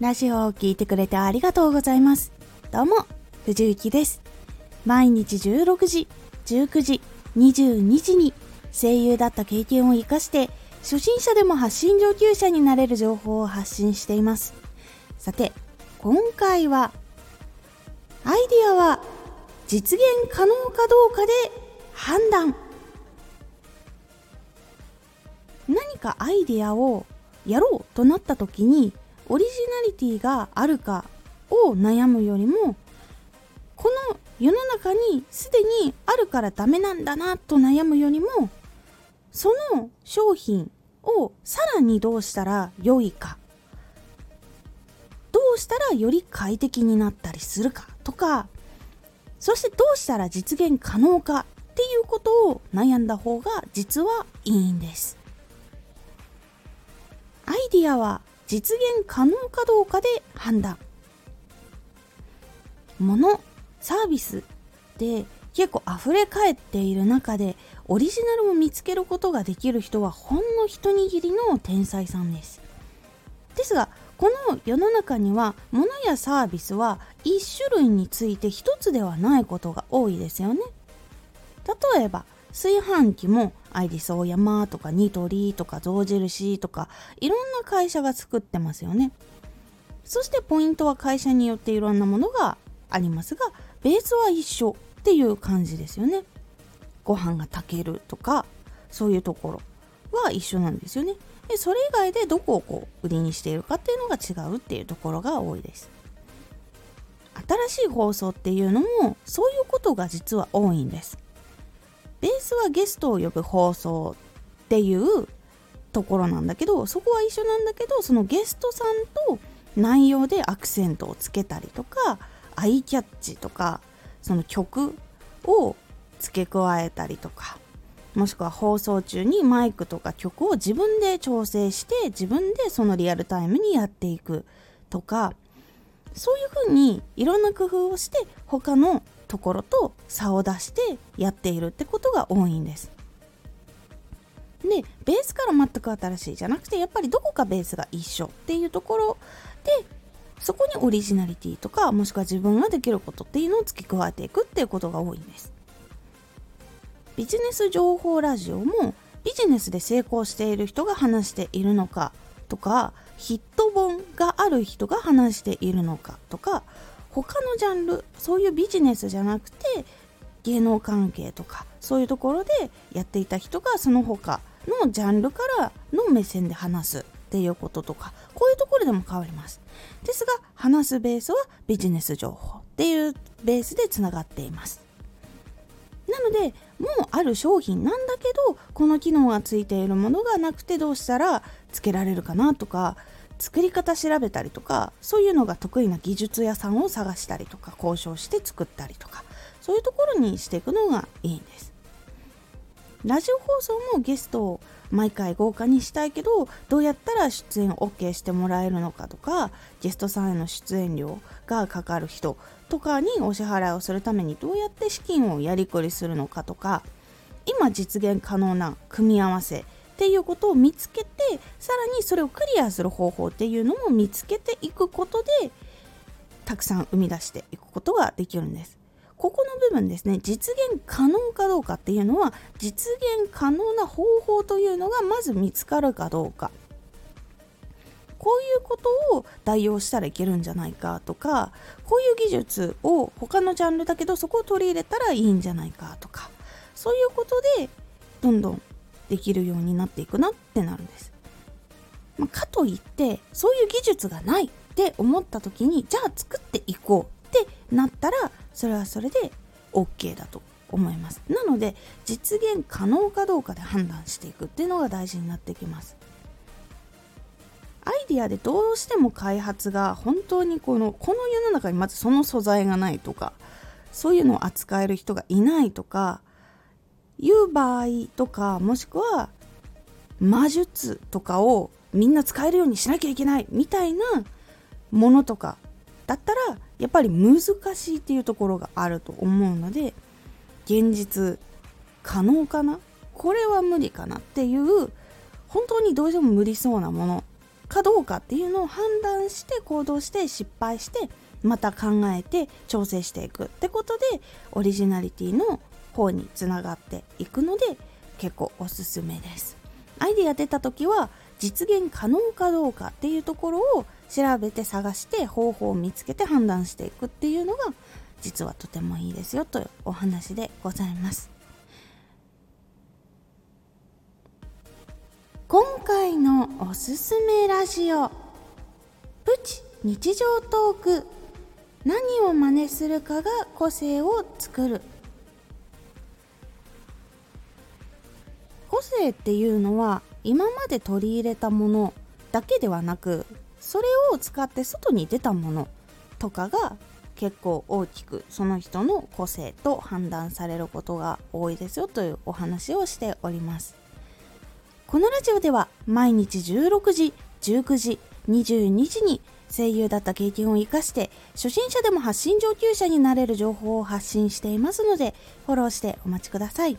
ラジオを聴いてくれてありがとうございます。どうも、藤幸です。毎日16時、19時、22時に声優だった経験を活かして、初心者でも発信上級者になれる情報を発信しています。さて、今回は、アイディアは実現可能かどうかで判断。何かアイディアをやろうとなった時にオリジナリティがあるかを悩むよりもこの世の中にすでにあるからダメなんだなと悩むよりもその商品をさらにどうしたら良いかどうしたらより快適になったりするかとかそしてどうしたら実現可能かっていうことを悩んだ方が実はいいんです。アイディアは実現可能かどうかで判断。物サービスで結構溢れ返っている中でオリジナルを見つけることができる人はほんの一握りの天才さんです。ですがこの世の中には物やサービスは1種類について1つではないことが多いですよね。例えば炊飯器もアイリスオーヤマとかニトリとか象印とかいろんな会社が作ってますよね。そしてポイントは会社によっていろんなものがありますがベースは一緒っていう感じですよね。ご飯が炊けるとかそういうところは一緒なんですよね。でそれ以外でどこをこう売りにしているかっていうのが違うっていうところが多いです。新しい放送っていうのもそういうことが実は多いんです。ベースはゲストを呼ぶ放送っていうところなんだけどそこは一緒なんだけどそのゲストさんと内容でアクセントをつけたりとかアイキャッチとかその曲を付け加えたりとかもしくは放送中にマイクとか曲を自分で調整して自分でそのリアルタイムにやっていくとかそういうふうにいろんな工夫をして他のところと差を出してやっているってことが多いんです。でベースから全く新しいじゃなくてやっぱりどこかベースが一緒っていうところでそこにオリジナリティとかもしくは自分ができることっていうのを付け加えていくっていうことが多いんです。ビジネス情報ラジオもビジネスで成功している人が話しているのかとかヒット本がある人が話しているのかとか他のジャンルそういうビジネスじゃなくて芸能関係とかそういうところでやっていた人がその他のジャンルからの目線で話すっていうこととかこういうところでも変わります。ですが話すベースはビジネス情報っていうベースでつながっています。なのでもうある商品なんだけどこの機能がついているものがなくてどうしたらつけられるかなとか作り方調べたりとかそういうのが得意な技術屋さんを探したりとか交渉して作ったりとかそういうところにしていくのがいいんです。ラジオ放送もゲストを毎回豪華にしたいけどどうやったら出演 OK してもらえるのかとかゲストさんへの出演料がかかる人とかにお支払いをするためにどうやって資金をやりくりするのかとか今実現可能な組み合わせっていうことを見つけてさらにそれをクリアする方法っていうのも見つけていくことでたくさん生み出していくことができるんです。ここの部分ですね実現可能かどうかっていうのは実現可能な方法というのがまず見つかるかどうか。こういうことを代用したらいけるんじゃないかとかこういう技術を他のジャンルだけどそこを取り入れたらいいんじゃないかとかそういうことでどんどんできるようになっていくなってなるんです。まあ、かといってそういう技術がないって思った時にじゃあ作っていこうってなったらそれはそれで OK だと思います。なので実現可能かどうかで判断していくっていうのが大事になってきます。アイディアでどうしても開発が本当にこのこの世の中にまずその素材がないとかそういうのを扱える人がいないとかいう場合とかもしくは魔術とかをみんな使えるようにしなきゃいけないみたいなものとかだったらやっぱり難しいっていうところがあると思うので現実可能かな？これは無理かなっていう本当にどうしても無理そうなものかどうかっていうのを判断して行動して失敗してまた考えて調整していくってことでオリジナリティの方につながっていくので結構おすすめです。アイディア出た時は実現可能かどうかっていうところを調べて探して方法を見つけて判断していくっていうのが実はとてもいいですよというお話でございます。今回のおすすめラジオプチ日常トーク何を真似するかが個性を作る。個性っていうのは今まで取り入れたものだけではなくそれを使って外に出たものとかが結構大きくその人の個性と判断されることが多いですよというお話をしております。このラジオでは毎日16時19時22時に声優だった経験を生かして初心者でも発信上級者になれる情報を発信していますのでフォローしてお待ちください。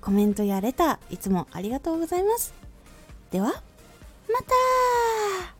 コメントやレターいつもありがとうございます。ではまた